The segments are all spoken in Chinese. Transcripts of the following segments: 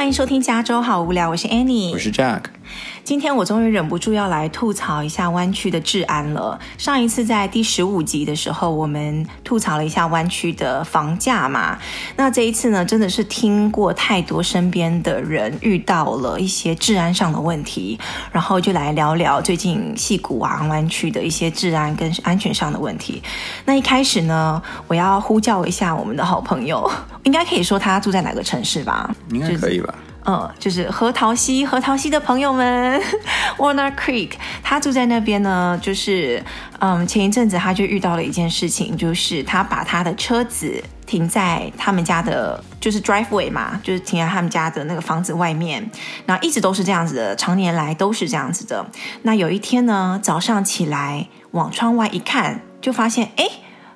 欢迎收听加州好无聊，我是 Annie，我是 Jack。今天我终于忍不住要来吐槽一下湾区的治安了。上一次在第十五集的时候，我们吐槽了一下湾区的房价嘛。那这一次呢，真的是听过太多身边的人遇到了一些治安上的问题，然后就来聊聊最近戏谷啊湾区的一些治安跟安全上的问题。那一开始呢，我要呼叫一下我们的好朋友，应该可以说他住在哪个城市吧？应该可以吧。嗯，就是核桃溪，核桃溪的朋友们，Warner Creek，他住在那边呢。就是，嗯，前一阵子他就遇到了一件事情，就是他把他的车子停在他们家的，就是 driveway 嘛，就是停在他们家的那个房子外面，然后一直都是这样子的，常年来都是这样子的。那有一天呢，早上起来往窗外一看，就发现，哎。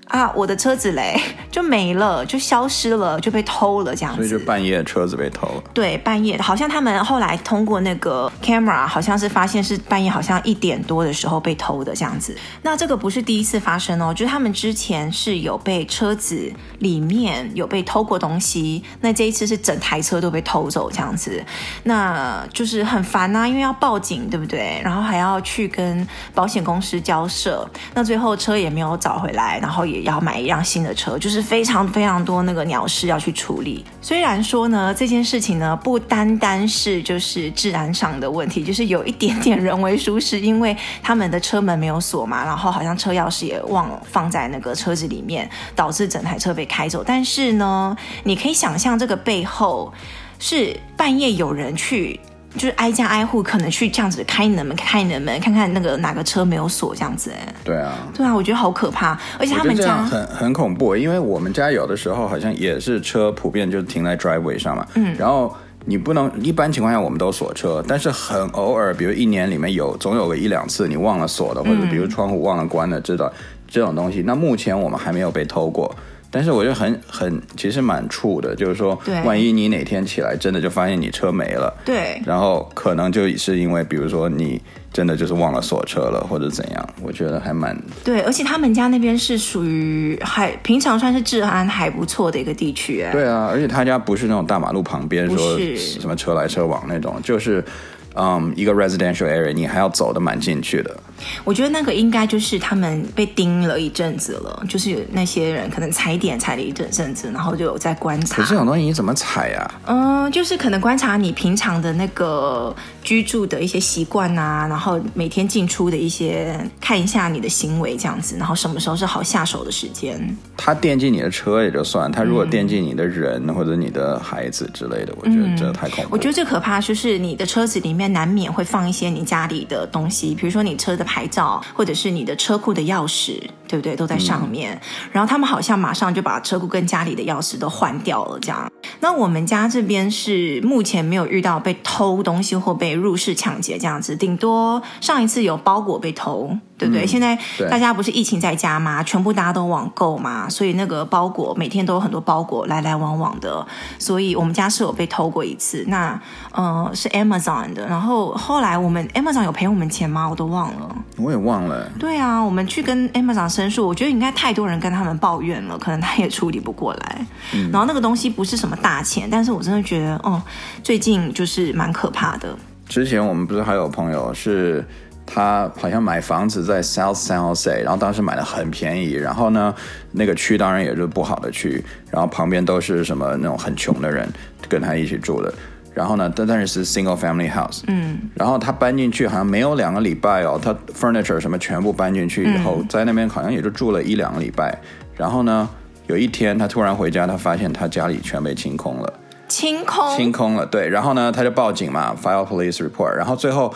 啊，我的车子嘞 就没了，就消失了，就被偷了这样子。所以就半夜车子被偷了。对，半夜好像他们后来通过那个 camera，好像是发现是半夜，好像一点多的时候被偷的这样子。那这个不是第一次发生哦，就是他们之前是有被车子里面有被偷过东西，那这一次是整台车都被偷走这样子，那就是很烦呐、啊，因为要报警，对不对？然后还要去跟保险公司交涉，那最后车也没有找回来，然后也。也要买一辆新的车，就是非常非常多那个鸟事要去处理。虽然说呢，这件事情呢不单单是就是治安上的问题，就是有一点点人为疏失，因为他们的车门没有锁嘛，然后好像车钥匙也忘了放在那个车子里面，导致整台车被开走。但是呢，你可以想象这个背后是半夜有人去。就是挨家挨户，可能去这样子开你的门，开你的门，看看那个哪个车没有锁这样子。哎，对啊，对啊，我觉得好可怕，而且他们家很很恐怖，因为我们家有的时候好像也是车普遍就停在 driveway 上嘛，嗯，然后你不能一般情况下我们都锁车，但是很偶尔，比如一年里面有总有个一两次你忘了锁的，或者比如窗户忘了关的，知道这种东西。那目前我们还没有被偷过。但是我就很很其实蛮怵的，就是说，万一你哪天起来真的就发现你车没了，对，然后可能就是因为比如说你真的就是忘了锁车了或者怎样，我觉得还蛮对，而且他们家那边是属于还平常算是治安还不错的一个地区，哎，对啊，而且他家不是那种大马路旁边说什么车来车往那种，就是。嗯，um, 一个 residential area，你还要走的蛮进去的。我觉得那个应该就是他们被盯了一阵子了，就是有那些人可能踩点踩了一阵阵子，然后就有在观察。可是这种东西你怎么踩呀？嗯，就是可能观察你平常的那个居住的一些习惯啊，然后每天进出的一些，看一下你的行为这样子，然后什么时候是好下手的时间。他惦记你的车也就算，他如果惦记你的人、嗯、或者你的孩子之类的，我觉得这太恐怖。我觉得最可怕就是你的车子里面。难免会放一些你家里的东西，比如说你车的牌照，或者是你的车库的钥匙，对不对？都在上面。嗯。然后他们好像马上就把车库跟家里的钥匙都换掉了，这样。那我们家这边是目前没有遇到被偷东西或被入室抢劫这样子，顶多上一次有包裹被偷。对不对？嗯、现在大家不是疫情在家吗？全部大家都网购嘛，所以那个包裹每天都有很多包裹来来往往的。所以我们家是有被偷过一次，那呃是 Amazon 的。然后后来我们 Amazon 有赔我们钱吗？我都忘了。我也忘了。对啊，我们去跟 Amazon 申诉，我觉得应该太多人跟他们抱怨了，可能他也处理不过来。嗯、然后那个东西不是什么大钱，但是我真的觉得哦，最近就是蛮可怕的。之前我们不是还有朋友是。他好像买房子在 South San Jose，然后当时买的很便宜，然后呢，那个区当然也是不好的区，然后旁边都是什么那种很穷的人跟他一起住的，然后呢，但但是是 single family house，嗯，然后他搬进去好像没有两个礼拜哦，他 furniture 什么全部搬进去以后，嗯、在那边好像也就住了一两个礼拜，然后呢，有一天他突然回家，他发现他家里全被清空了，清空，清空了，对，然后呢，他就报警嘛，file police report，然后最后。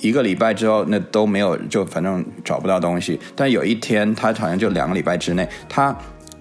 一个礼拜之后，那都没有，就反正找不到东西。但有一天，他好像就两个礼拜之内，他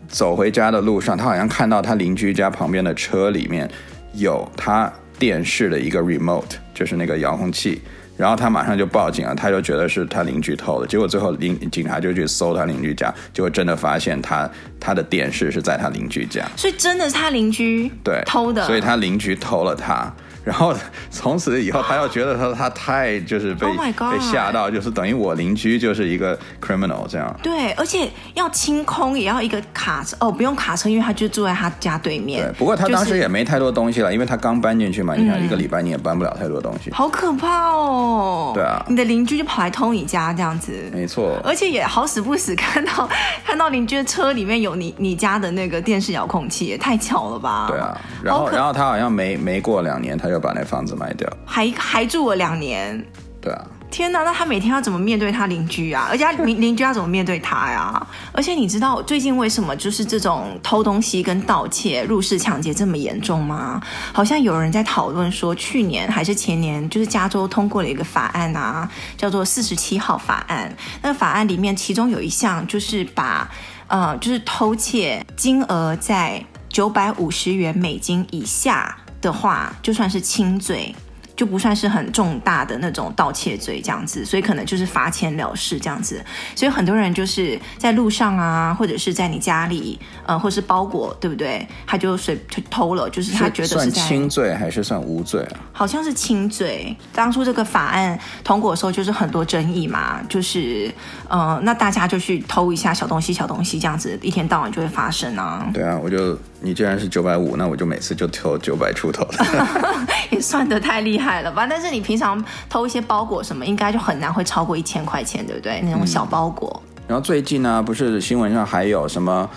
走回家的路上，他好像看到他邻居家旁边的车里面有他电视的一个 remote，就是那个遥控器。然后他马上就报警了，他就觉得是他邻居偷的。结果最后邻警察就去搜他邻居家，结果真的发现他他的电视是在他邻居家。所以真的是他邻居对偷的，所以他邻居偷了他。然后从此以后，他又觉得他他太就是被、oh、被吓到，就是等于我邻居就是一个 criminal 这样。对，而且要清空也要一个卡车哦，不用卡车，因为他就住在他家对面。对，不过他当时也没太多东西了，就是、因为他刚搬进去嘛。你想一个礼拜你也搬不了太多东西。好可怕哦！对啊，你的邻居就跑来偷你家这样子。没错。而且也好死不死看到 看到邻居的车里面有你你家的那个电视遥控器，也太巧了吧？对啊。然后然后他好像没没过两年，他就把那房子卖掉，还还住了两年。对啊，天哪！那他每天要怎么面对他邻居啊？而且邻 邻居要怎么面对他呀？而且你知道最近为什么就是这种偷东西跟盗窃、入室抢劫这么严重吗？好像有人在讨论说，去年还是前年，就是加州通过了一个法案啊，叫做四十七号法案。那法案里面，其中有一项就是把呃，就是偷窃金额在九百五十元美金以下的话，就算是亲嘴。就不算是很重大的那种盗窃罪这样子，所以可能就是罚钱了事这样子。所以很多人就是在路上啊，或者是在你家里，呃，或是包裹，对不对？他就随就偷了，就是他觉得是轻罪还是算无罪啊？好像是轻罪。当初这个法案通过的时候，就是很多争议嘛，就是呃，那大家就去偷一下小东西、小东西这样子，一天到晚就会发生啊。对啊，我就你既然是九百五，那我就每次就偷九百出头的，也算得太厉害。了吧？但是你平常偷一些包裹什么，应该就很难会超过一千块钱，对不对？那种小包裹。嗯、然后最近呢，不是新闻上还有什么？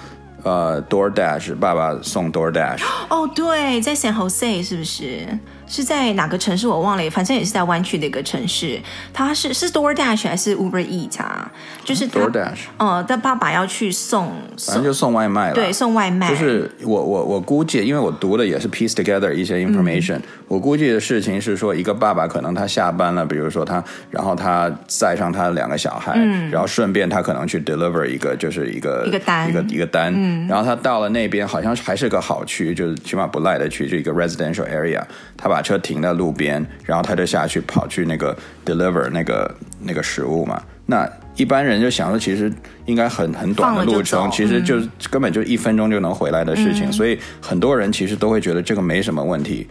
呃，DoorDash，爸爸送 DoorDash。哦，对，在 San Jose 是不是？是在哪个城市我忘了，反正也是在湾区的一个城市。他是是 DoorDash 还是 Uber Eats 啊？就是 DoorDash。呃，但爸爸要去送，反正就送外卖了。对，送外卖。就是我我我估计，因为我读的也是 piece together 一些 information，嗯。我估计的事情是说，一个爸爸可能他下班了，比如说他，然后他载上他的两个小孩，嗯，然后顺便他可能去 deliver 一个，就是一个一个单，一个一个单。嗯，然后他到了那边，好像还是个好区，就是起码不赖的区，就一个 residential area。他把车停在路边，然后他就下去跑去那个 deliver 那个那个食物嘛。那一般人就想说，其实应该很很短的路程，其实就根本就一分钟就能回来的事情，嗯，所以很多人其实都会觉得这个没什么问题。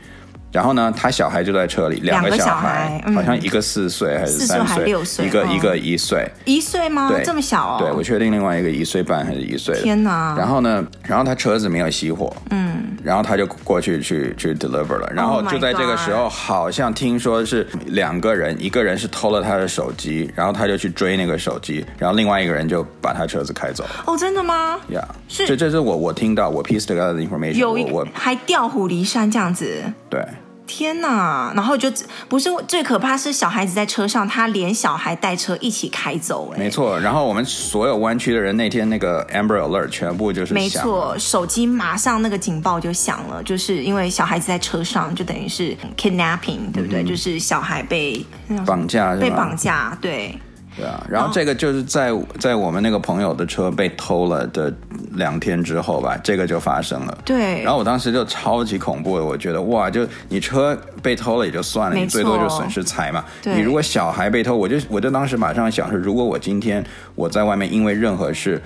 然后呢，他小孩就在车里，两个小孩，好像一个四岁还是三岁，六岁一个、嗯、一个一岁，一岁吗？对，这么小哦。对，我确定另外一个一岁半还是一岁。天哪！然后呢，然后他车子没有熄火，嗯，然后他就过去去去 deliver 了。然后就在这个时候，好像听说是两个人，一个人是偷了他的手机，然后他就去追那个手机，然后另外一个人就把他车子开走了。哦，真的吗？呀、yeah，是这这是我我听到我 piece together 的 information，有一我还调虎离山这样子。对。天呐，然后就不是最可怕，是小孩子在车上，他连小孩带车一起开走。哎，没错。然后我们所有湾区的人那天那个 Amber Alert 全部就是没错，手机马上那个警报就响了，就是因为小孩子在车上，就等于是 kidnapping，对不对？嗯、就是小孩被绑架，被绑架，对。对啊，然后这个就是在在我们那个朋友的车被偷了的两天之后吧，这个就发生了。对，然后我当时就超级恐怖的，我觉得哇，就你车被偷了也就算了，你最多就损失财嘛。你如果小孩被偷，我就我就当时马上想是，如果我今天我在外面因为任何事。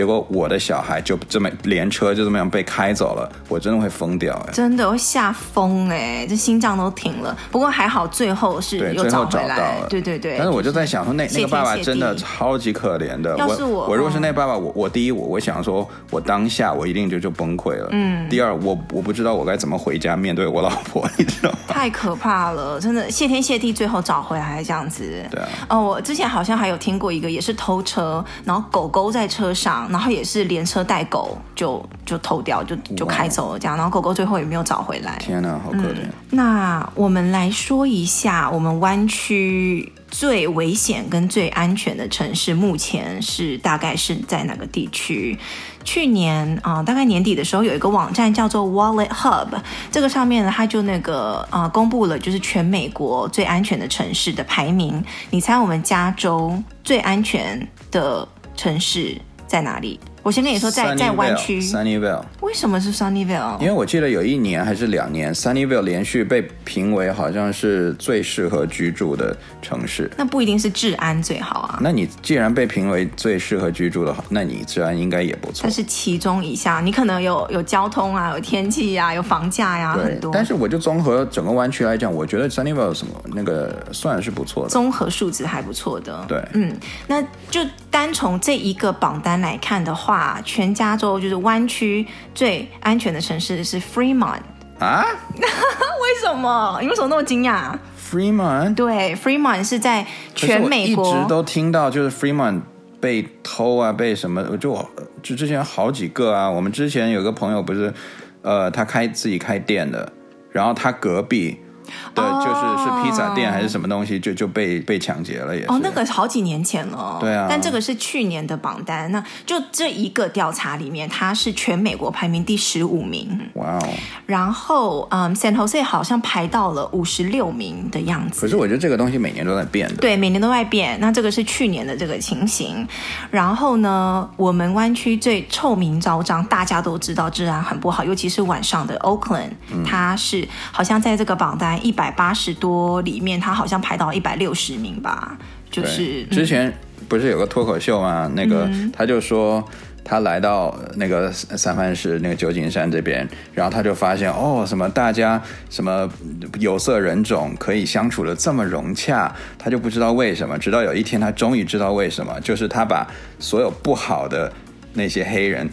结果我的小孩就这么连车就这么样被开走了，我真的会疯掉哎！真的会吓疯哎，这心脏都停了。不过还好最后是又找回来，对，最后找到了。对对对。但是我就在想说，那那个爸爸真的超级可怜的。要是我，我如果是那爸爸，我我第一我我想说，我当下我一定就就崩溃了。嗯。第二，我我不知道我该怎么回家面对我老婆，你知道吗？太可怕了，真的谢天谢地，最后找回来这样子。对啊。哦，我之前好像还有听过一个，也是偷车，然后狗狗在车上。然后也是连车带狗就就偷掉，就就开走了这样，然后狗狗最后也没有找回来。天哪，好可怜。嗯，那我们来说一下，我们湾区最危险跟最安全的城市，目前是大概是在哪个地区？去年啊，呃，大概年底的时候，有一个网站叫做 Wallet Hub，这个上面呢，它就那个啊，呃，公布了就是全美国最安全的城市的排名。你猜我们加州最安全的城市在哪里？我先跟你说在，在在湾区，Sunnyvale。为什么是 Sunnyvale？因为我记得有一年还是两年，Sunnyvale 连续被评为好像是最适合居住的城市。那不一定是治安最好啊。那你既然被评为最适合居住的，那你治安应该也不错。但是其中以下，你可能有有交通啊，有天气呀、啊，有房价呀、啊，很多。但是我就综合整个湾区来讲，我觉得 Sunnyvale 什么那个算是不错的，综合数值还不错的。对，嗯，那就单从这一个榜单来看的话，全加州就是湾区最安全的城市是 Fremont 啊？为什么？你为什么那么惊讶？Fremont 对，Fremont 是在全美国一直都听到就是 Fremont 被偷啊，被什么？就我就之前好几个啊。我们之前有个朋友不是，呃，他开自己开店的，然后他隔壁。对，就是是披萨店还是什么东西，就就被被抢劫了，也是。哦，那个好几年前了。对啊。但这个是去年的榜单，那就这一个调查里面，它是全美国排名第十五名。哇哦。然后，嗯，San Jose 好像排到了五十六名的样子。可是我觉得这个东西每年都在变的。对，每年都在变。那这个是去年的这个情形。然后呢，我们湾区最臭名昭彰，大家都知道治安很不好，尤其是晚上的 Oakland，嗯，它是好像在这个榜单。一百八十多里面，他好像排到一百六十名吧。就是之前不是有个脱口秀吗？那个他就说他来到那个三藩市那个旧金山这边，然后他就发现哦，什么大家什么有色人种可以相处的这么融洽，他就不知道为什么。直到有一天，他终于知道为什么，就是他把所有不好的那些黑人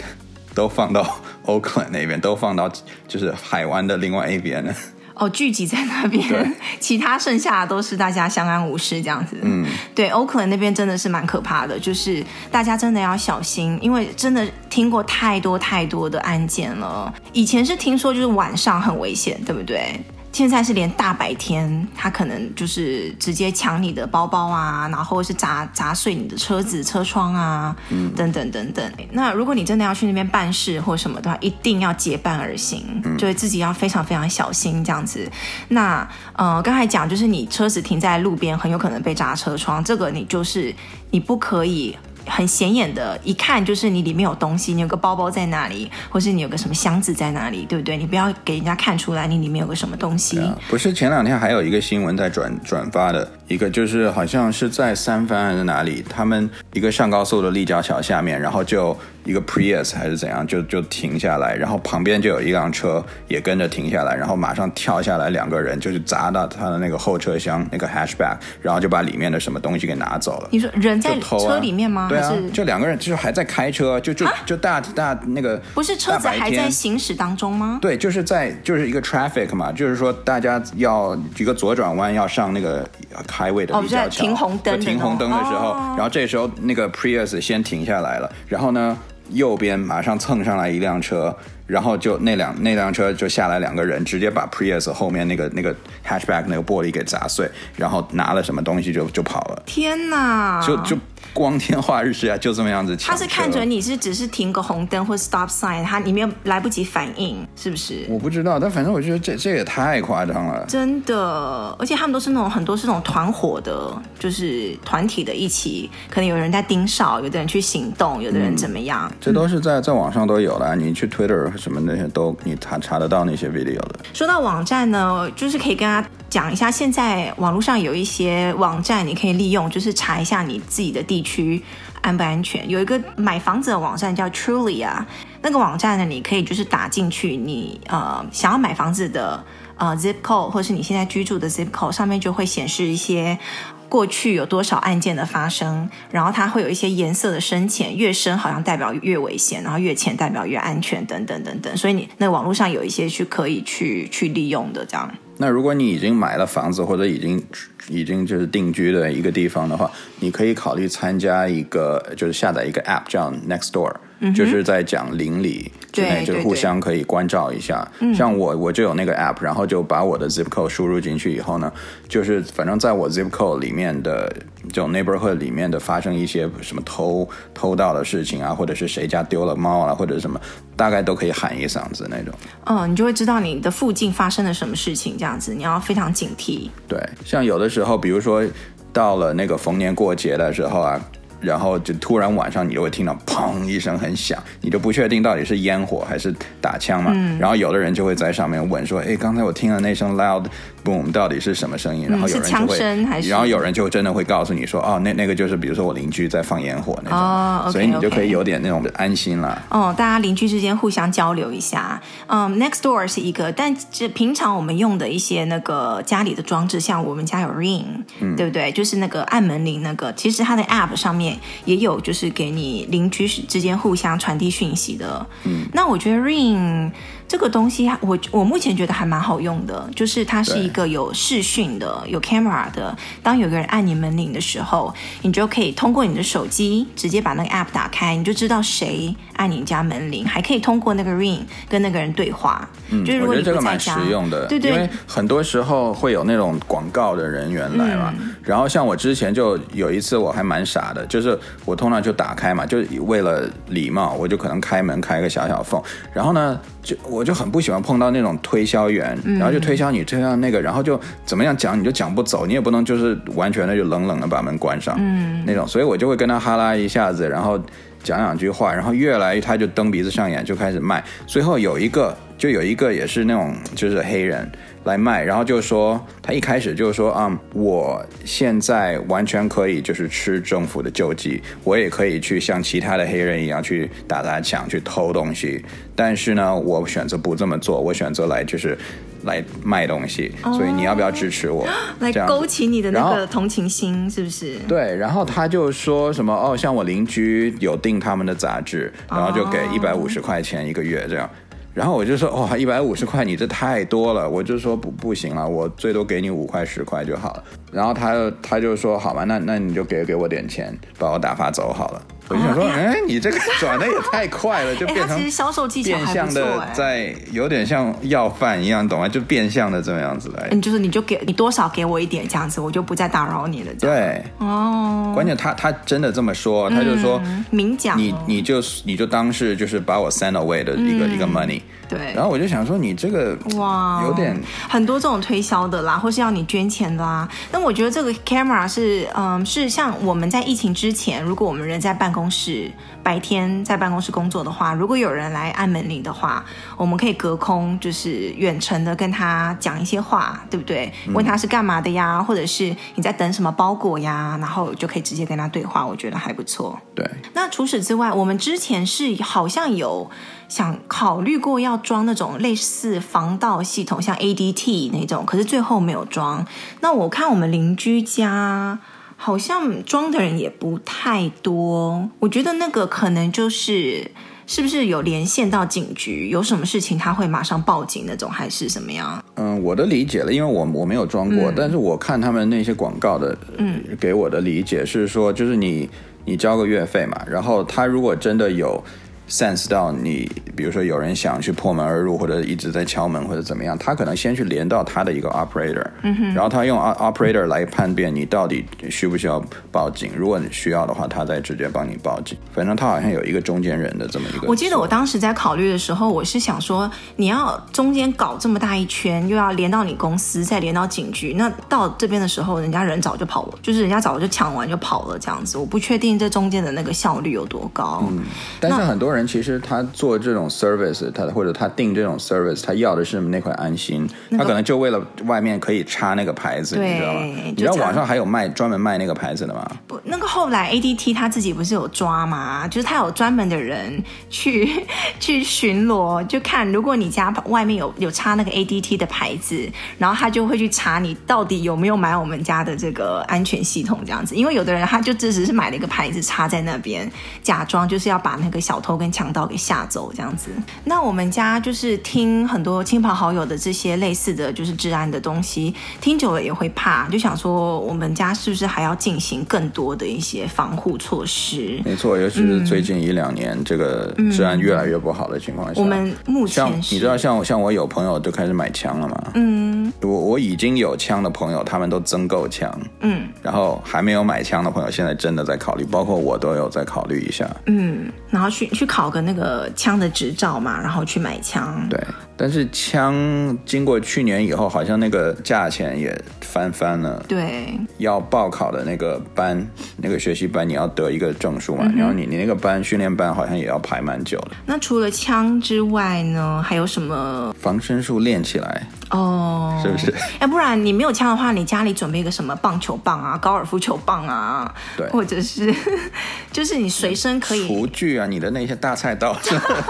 都放到 Oakland 那边，都放到就是海湾的另外一边了。哦，聚集在那边，其他剩下的都是大家相安无事这样子。嗯，对，Oakland 那边真的是蛮可怕的，就是大家真的要小心，因为真的听过太多太多的案件了。以前是听说就是晚上很危险，对不对？现在是连大白天，他可能就是直接抢你的包包啊，然后是砸砸碎你的车子车窗啊，嗯，等等等等。那如果你真的要去那边办事或什么的话，一定要结伴而行，嗯，就是自己要非常非常小心这样子。那呃，刚才讲就是你车子停在路边，很有可能被砸车窗，这个你就是你不可以。很显眼的，一看就是你里面有东西，你有个包包在那里，或是你有个什么箱子在那里，对不对？你不要给人家看出来你里面有个什么东西。不是前两天还有一个新闻在转转发的，一个就是好像是在三藩还是哪里，他们一个上高速的立交桥下面，然后就。一个 Prius 还是怎样，就就停下来，然后旁边就有一辆车也跟着停下来，然后马上跳下来两个人，就是砸到他的那个后车厢那个 hatchback，然后就把里面的什么东西给拿走了。你说人在车里面吗？对啊，就两个人，就是还在开车，就就就大大那个不是车子还在行驶当中吗？对，就是在就是一个 traffic 嘛，就是说大家要一个左转弯要上那个 highway 的立交桥，停红灯，停红灯的时候，然后这时候那个 Prius 先停下来了，然后呢？右边马上蹭上来一辆车，然后就那辆那辆车就下来两个人，直接把 Prius 后面那个那个 hatchback 那个玻璃给砸碎，然后拿了什么东西就就跑了。天哪！就就。光天化日之下就这么样子，他是看准你是只是停个红灯或 stop sign，他你没有来不及反应，是不是？我不知道，但反正我觉得这这也太夸张了，真的。而且他们都是那种很多是那种团伙的，就是团体的一起，可能有人在盯梢，有的人去行动，有的人怎么样，嗯、这都是在在网上都有了。你去 Twitter 什么那些都你查查得到那些 video 的。说到网站呢，就是可以跟他讲一下，现在网络上有一些网站你可以利用，就是查一下你自己的地区安不安全？有一个买房子的网站叫 Trulia，那个网站呢，你可以就是打进去你呃想要买房子的呃 zip code，或是你现在居住的 zip code，上面就会显示一些过去有多少案件的发生，然后它会有一些颜色的深浅，越深好像代表越危险，然后越浅代表越安全，等等等等。所以你那网络上有一些去可以去去利用的这样。那如果你已经买了房子，或者已经已经就是定居的一个地方的话，你可以考虑参加一个，就是下载一个 app 叫 Nextdoor。嗯、就是在讲邻里之内，就互相可以关照一下。像我，我就有那个 app，然后就把我的 zip code 输入进去以后呢，就是反正在我 zip code 里面的这种 neighborhood 里面的发生一些什么偷偷盗的事情啊，或者是谁家丢了猫啊，或者什么，大概都可以喊一嗓子那种。嗯，你就会知道你的附近发生了什么事情，这样子你要非常警惕。对，像有的时候，比如说到了那个逢年过节的时候啊。然后就突然晚上你就会听到砰一声很响，你就不确定到底是烟火还是打枪嘛。嗯、然后有的人就会在上面问说：“哎，刚才我听了那声 loud boom，到底是什么声音？”然后有人就会，嗯、然后有人就真的会告诉你说：“哦，那那个就是比如说我邻居在放烟火那种。哦” okay, 所以你就可以有点那种安心了。哦，大家邻居之间互相交流一下。嗯，Next Door 是一个，但这平常我们用的一些那个家里的装置，像我们家有 Ring，嗯，对不对？就是那个按门铃那个，其实它的 App 上面也有。就是给你邻居之间互相传递讯息的。嗯，那我觉得 Ring。这个东西，我我目前觉得还蛮好用的，就是它是一个有视讯的、有 camera 的。当有个人按你门铃的时候，你就可以通过你的手机直接把那个 app 打开，你就知道谁按你家门铃，还可以通过那个 ring 跟那个人对话。嗯，就是我觉得这个蛮实用的，对对，因为很多时候会有那种广告的人员来嘛。嗯、然后像我之前就有一次我还蛮傻的，就是我通常就打开嘛，就为了礼貌，我就可能开门开个小小缝，然后呢。就我就很不喜欢碰到那种推销员，然后就推销你推销那个，然后就怎么样讲你就讲不走，你也不能就是完全的就冷冷的把门关上，嗯，那种，所以我就会跟他哈拉一下子，然后讲两句话，然后越来他就蹬鼻子上眼就开始卖，最后有一个就有一个也是那种就是黑人。来卖，然后就说他一开始就说啊、嗯，我现在完全可以就是吃政府的救济，我也可以去像其他的黑人一样去打砸抢去偷东西，但是呢，我选择不这么做，我选择来就是来卖东西，所以你要不要支持我？哦、来勾起你的那个同情心，是不是？对，然后他就说什么哦，像我邻居有订他们的杂志，然后就给一百五十块钱一个月这样。然后我就说，哇，一百五十块，你这太多了。我就说不不行了，我最多给你五块十块就好了。然后他他就说，好吧，那那你就给给我点钱，把我打发走好了。我就想说，哎，哎，你这个转的也太快了，就变成其实销售技巧变相的，在有点像要饭一样，懂吗？就变相的这样子来。嗯，就是你就给你多少给我一点这样子，我就不再打扰你了。对，哦，关键他他真的这么说，他就说明讲，你你就你就当是就是把我 send away 的一个一个 money。对，然后我就想说，你这个哇，有点很多这种推销的啦，或是要你捐钱的啦。那我觉得这个 camera 是，嗯，是像我们在疫情之前，如果我们人在办公室，白天在办公室工作的话，如果有人来按门铃的话，我们可以隔空就是远程的跟他讲一些话，对不对？问他是干嘛的呀，或者是你在等什么包裹呀，然后就可以直接跟他对话，我觉得还不错。对。那除此之外，我们之前是好像有想考虑过要装那种类似防盗系统，像 ADT 那种，可是最后没有装。那我看我们邻居家。好像装的人也不太多，我觉得那个可能就是是不是有连线到警局，有什么事情他会马上报警那种，还是什么样？嗯，我的理解了，因为我我没有装过，嗯、但是我看他们那些广告的，嗯，给我的理解是说，就是你你交个月费嘛，然后他如果真的有。Sense 到你，比如说有人想去破门而入，或者一直在敲门，或者怎么样，他可能先去连到他的一个 operator，嗯哼，然后他用 operator 来判别你到底需不需要报警。如果你需要的话，他再直接帮你报警。反正他好像有一个中间人的这么一个。我记得我当时在考虑的时候，我是想说，你要中间搞这么大一圈，又要连到你公司，再连到警局，那到这边的时候，人家人早就跑了，就是人家早就抢完就跑了这样子。我不确定这中间的那个效率有多高。嗯，但是很多人。人其实他做这种 service，他或者他订这种 service，他要的是那块安心。那个、他可能就为了外面可以插那个牌子，你知道吗？你知道网上还有卖专门卖那个牌子的吗？不，那个后来 ADT 他自己不是有抓吗？就是他有专门的人去 去巡逻，就看如果你家外面有有插那个 ADT 的牌子，然后他就会去查你到底有没有买我们家的这个安全系统这样子。因为有的人他就只是买了一个牌子插在那边，假装就是要把那个小偷跟强盗给吓走这样子，那我们家就是听很多亲朋好友的这些类似的就是治安的东西，听久了也会怕，就想说我们家是不是还要进行更多的一些防护措施？没错，尤其是最近一两年、嗯、这个治安越来越不好的情况下，我们目前你知道像像我有朋友就开始买枪了嘛？嗯，我我已经有枪的朋友，他们都增购枪，嗯，然后还没有买枪的朋友，现在真的在考虑，包括我都有在考虑一下，嗯，然后去去考考个那个枪的执照嘛，然后去买枪。对，但是枪经过去年以后，好像那个价钱也翻番了。对，要报考的那个班，那个学习班，你要得一个证书嘛？嗯、然后你你那个班训练班好像也要排蛮久的。那除了枪之外呢，还有什么？防身术练起来。哦，oh, 是不是？要不然你没有枪的话，你家里准备一个什么棒球棒啊、高尔夫球棒啊，对，或者是 就是你随身可以厨具啊，你的那些大菜刀、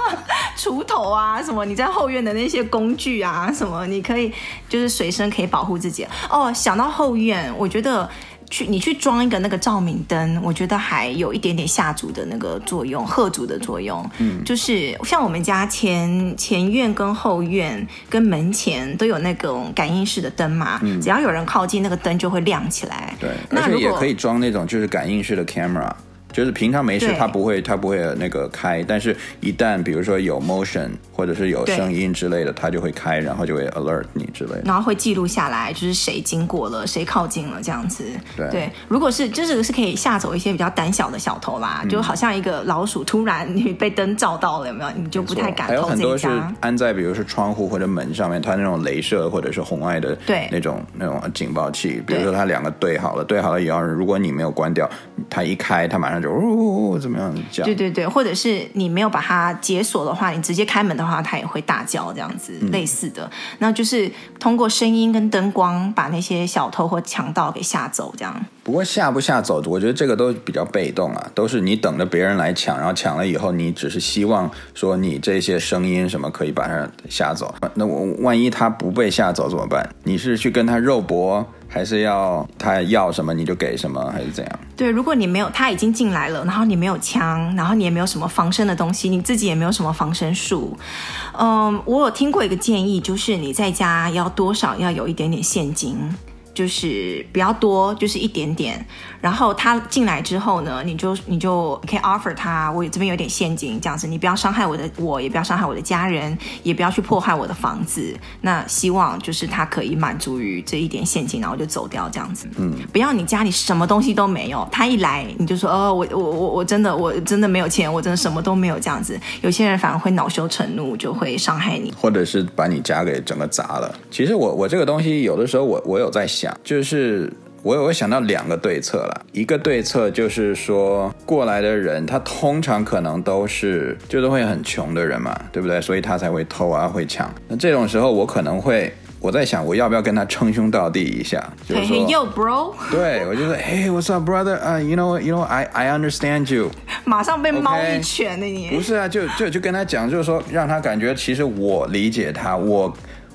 锄头啊，什么你在后院的那些工具啊，什么你可以就是随身可以保护自己。哦，想到后院，我觉得。去你去装一个那个照明灯，我觉得还有一点点下阻的那个作用，吓阻的作用。嗯，就是像我们家前前院跟后院跟门前都有那种感应式的灯嘛，嗯，只要有人靠近，那个灯就会亮起来。对，而且也可以装那种就是感应式的 camera。就是平常没事，它不会，它不会那个开。但是，一旦比如说有 motion 或者是有声音之类的，它就会开，然后就会 alert 你之类的。然后会记录下来，就是谁经过了，谁靠近了这样子。对，对，如果是就是是可以吓走一些比较胆小的小偷啦，就好像一个老鼠突然你被灯照到了，有没有？你就不太敢偷这一家。还有很多是安在比如说窗户或者门上面，它那种镭射或者是红外的对那种那种警报器。比如说它两个对好了，对好了以后，如果你没有关掉，它一开，它马上就呜。怎么样叫？对对对，或者是你没有把它解锁的话，你直接开门的话，它也会大叫这样子，嗯、类似的。那就是通过声音跟灯光把那些小偷或强盗给吓走，这样。不过吓不吓走，我觉得这个都比较被动啊，都是你等着别人来抢，然后抢了以后，你只是希望说你这些声音什么可以把它吓走。那我万一他不被吓走怎么办？你是去跟他肉搏？还是要他要什么你就给什么，还是怎样？对，如果你没有，他已经进来了，然后你没有枪，然后你也没有什么防身的东西，你自己也没有什么防身术。嗯，我有听过一个建议，就是你在家要多少要有一点点现金。就是比较多，就是一点点。然后他进来之后呢，你就你就可以 offer 他，我这边有点现金，这样子，你不要伤害我的，我也不要伤害我的家人，也不要去破坏我的房子。那希望就是他可以满足于这一点现金，然后就走掉这样子。嗯，不要你家里什么东西都没有，他一来你就说，哦，我我我我真的我真的没有钱，我真的什么都没有这样子。有些人反而会恼羞成怒，就会伤害你，或者是把你家给整个砸了。其实我我这个东西有的时候我我有在想。就是我有想到两个对策了，一个对策就是说，过来的人他通常可能都是就是会很穷的人嘛，对不对？所以他才会偷啊，会抢。那这种时候我可能会我在想，我要不要跟他称兄道弟一下？就是说 Hey, yo, bro。对，我就说，Hey, what's up, brother? 啊、uh,，you know, you know, I I understand you。马上被猫一拳的你。不是啊，就就就跟他讲，就是说让他感觉其实我理解他，我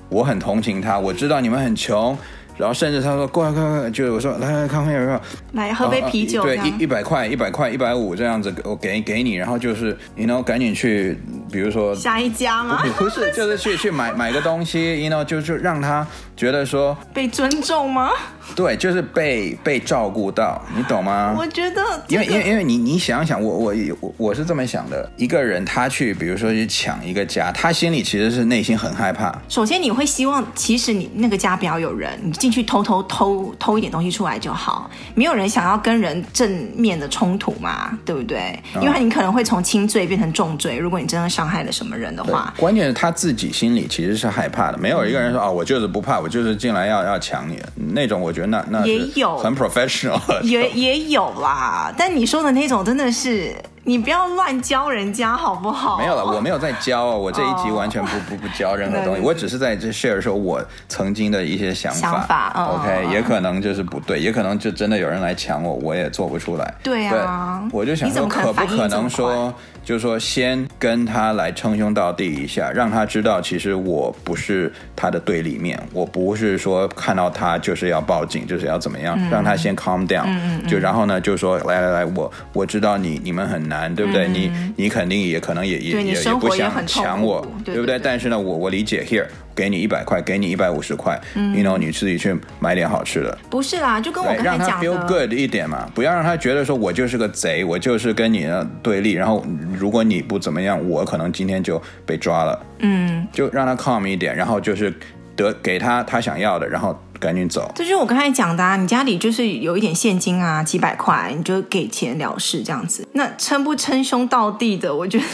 我很同情他，我知道你们很穷。然后甚至他说过来过来，就是我说来来看看有没有，来喝杯啤酒，对，一一百块一百块一百五这样子，我给给你，然后就是你能赶紧去，比如说下一家吗？不是，就是去去买买个东西，你 you know 就是让他觉得说被尊重吗？对，就是被被照顾到，你懂吗？我觉得，因为因为因为你你想想，我我我我是这么想的，一个人他去，比如说去抢一个家，他心里其实是内心很害怕。首先，你会希望，其实你那个家不要有人，你进去偷偷偷偷一点东西出来就好。没有人想要跟人正面的冲突嘛，对不对？因为你可能会从轻罪变成重罪，如果你真的伤害了什么人的话。关键是他自己心里其实是害怕的，没有一个人说啊、嗯哦，我就是不怕，我就是进来要要抢你那种，我。我觉得那那也有很 professional，也也有啦。但你说的那种真的是。你不要乱教人家好不好？没有了，我没有在教，我这一集完全不不不教任何东西，我只是在这 share 说我曾经的一些想法。想法，OK，也可能就是不对，也可能就真的有人来抢我，我也做不出来。对啊，我就想说，可不可能说，就是说先跟他来称兄道弟一下，让他知道其实我不是他的对立面，我不是说看到他就是要报警，就是要怎么样，让他先 calm down，就然后呢，就说来来来，我我知道你你们很难。对不对？嗯、你你肯定也可能也也也也不想抢我，对不对？但是呢，我我理解，here 给你一百块，给你一百五十块，嗯，you know，你自己去买点好吃的。不是啦，就跟我刚才讲的，让他 feel good 一点嘛，不要让他觉得说我就是个贼，我就是跟你的对立。然后如果你不怎么样，我可能今天就被抓了。嗯，就让他 calm 一点，然后就是得给他他想要的，然后。赶紧走。这就是我刚才讲的啊，你家里就是有一点现金啊，几百块，你就给钱了事这样子。那称不称兄道弟的？我觉得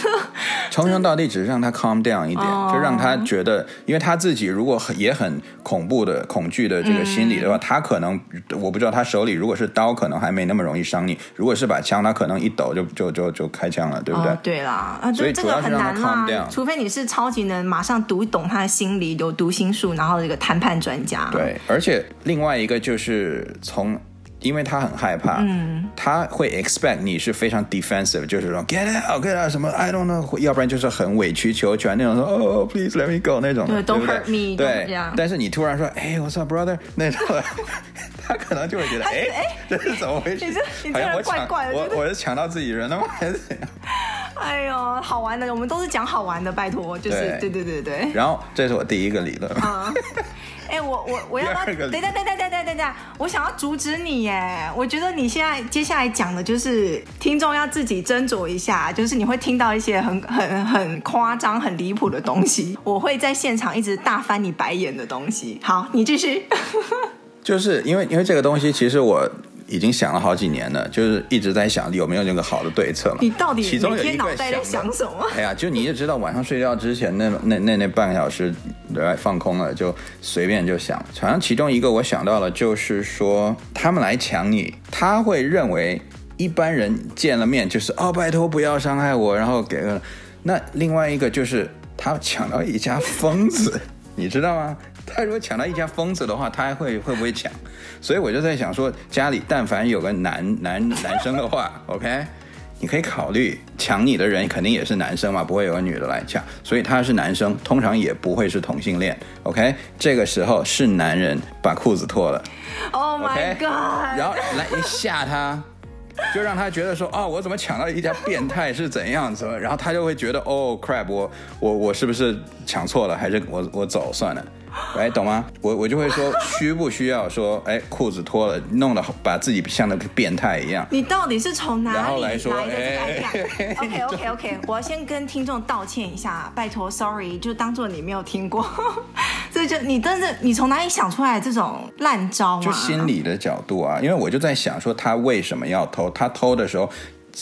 称兄道弟只是让他 calm down 一点，哦、就让他觉得，因为他自己如果很也很恐怖的恐惧的这个心理的话，嗯、他可能我不知道他手里如果是刀，可能还没那么容易伤你；如果是把枪，他可能一抖就就就就开枪了，对不对？哦、对啦，所以主要是让他 calm down，除非你是超级能马上读懂他的心理，有读心术，然后这个谈判专家。对，而且另外一个就是从。因为他很害怕，嗯，他会 expect 你是非常 defensive，就是说 get out，get out，什么 I don't know，要不然就是很委曲求全那种说，说哦 please let me go 那种，对，don't hurt me，对，但是你突然说，哎，what's up brother，那种，他可能就会觉得，哎，这是怎么回事？好像我抢，我我是抢到自己人了吗？还是怎样？哎呦，好玩的，我们都是讲好玩的，拜托，就是对对对对。然后这是我第一个理论。啊哎，我我我要 等等等等等等等等，我想要阻止你耶！我觉得你现在接下来讲的就是听众要自己斟酌一下，就是你会听到一些很很很夸张、很离谱的东西，我会在现场一直大翻你白眼的东西。好，你继续。就是因为因为这个东西，其实我。已经想了好几年了，就是一直在想有没有那个好的对策嘛。你到底每天脑袋在想什么？哎呀，就你也知道，晚上睡觉之前那那那那半个小时来放空了，就随便就想。好像其中一个我想到了，就是说他们来抢你，他会认为一般人见了面就是哦，拜托不要伤害我，然后给个。那另外一个就是他抢到一家疯子，你知道吗？他如果抢到一家疯子的话，他还会会不会抢？所以我就在想说，家里但凡有个男男男生的话，OK，你可以考虑抢你的人肯定也是男生嘛，不会有个女的来抢，所以他是男生，通常也不会是同性恋，OK。这个时候是男人把裤子脱了，Oh my God，、okay? 然后来一吓他，就让他觉得说，哦，我怎么抢到一家变态是怎样子？然后他就会觉得，哦，crap，我我我是不是抢错了？还是我我走算了？哎，懂吗？我我就会说，需不需要说，哎，裤子脱了，弄得把自己像那个变态一样？你到底是从哪里来的来说？哎，OK OK OK，我要先跟听众道歉一下，拜托，Sorry，就当做你没有听过。所以就你真的，你从哪里想出来这种烂招吗？就心理的角度啊，因为我就在想说，他为什么要偷？他偷的时候。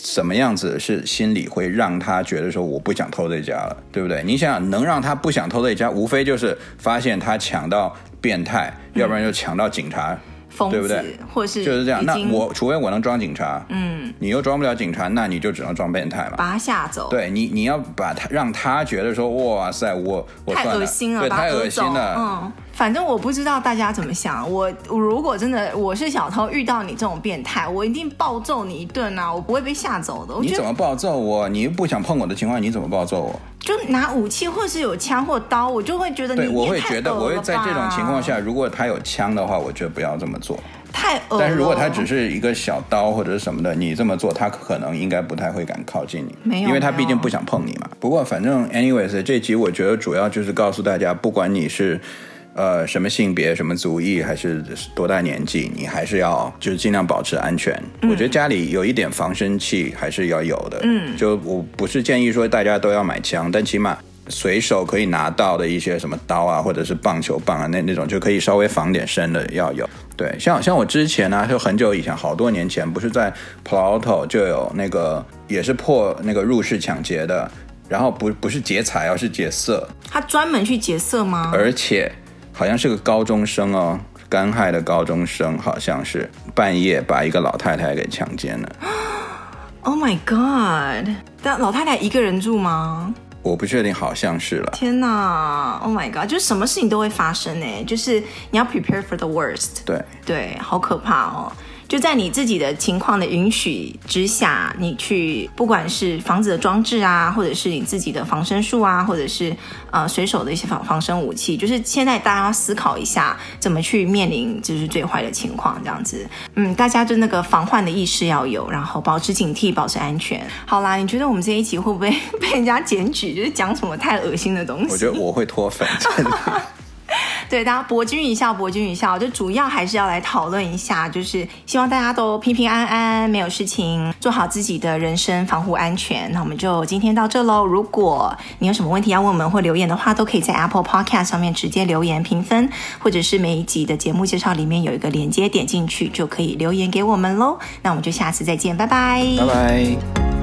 什么样子是心里会让他觉得说我不想偷这家了，对不对？你想想，能让他不想偷这家，无非就是发现他抢到变态，嗯、要不然就抢到警察。对不对？或是就是这样。那我除非我能装警察，嗯，你又装不了警察，那你就只能装变态嘛，把他吓走。对你，你要把他让他觉得说，哇塞，我我太恶心了，对，太恶心了。嗯，反正我不知道大家怎么想。我如果真的我是小偷，遇到你这种变态，我一定暴揍你一顿啊！我不会被吓走的。你怎么暴揍我？你又不想碰我的情况，你怎么暴揍我？就拿武器，或是有枪或刀，我就会觉得你。对，我会觉得，我会在这种情况下，如果他有枪的话，我觉得不要这么做。太恶了。但是如果他只是一个小刀或者是什么的，你这么做，他可能应该不太会敢靠近你。没有，因为他毕竟不想碰你嘛。不过反正，anyways，这集我觉得主要就是告诉大家，不管你是呃什么性别、什么族裔，还是多大年纪，你还是要就是尽量保持安全。嗯。我觉得家里有一点防身器还是要有的。嗯，就我不是建议说大家都要买枪，但起码。随手可以拿到的一些什么刀啊，或者是棒球棒啊，那那种就可以稍微防点身的要有。对，像像我之前呢、啊，就很久以前，好多年前，不是在 Palo Alto 就有那个也是破那个入室抢劫的，然后不不是劫财，而是劫色。他专门去劫色吗？而且好像是个高中生哦，干害的高中生，好像是半夜把一个老太太给强奸了。Oh my God！但老太太一个人住吗？我不确定，好像是了。天哪，Oh my God！就是什么事情都会发生哎，就是你要 prepare for the worst。对对，好可怕哦。就在你自己的情况的允许之下，你去不管是房子的装置啊，或者是你自己的防身术啊，或者是呃随手的一些防防身武器，就是现在大家要思考一下，怎么去面临就是最坏的情况这样子。嗯，大家就那个防患的意识要有，然后保持警惕，保持安全。好啦，你觉得我们这一集会不会被人家检举？就是讲什么太恶心的东西？我觉得我会脱粉。对，大家博君一笑，博君一笑，就主要还是要来讨论一下，就是希望大家都平平安安，没有事情，做好自己的人身防护安全。那我们就今天到这喽。如果你有什么问题要问我们或留言的话，都可以在 Apple Podcast 上面直接留言评分，或者是每一集的节目介绍里面有一个链接，点进去就可以留言给我们喽。那我们就下次再见，拜拜，拜拜。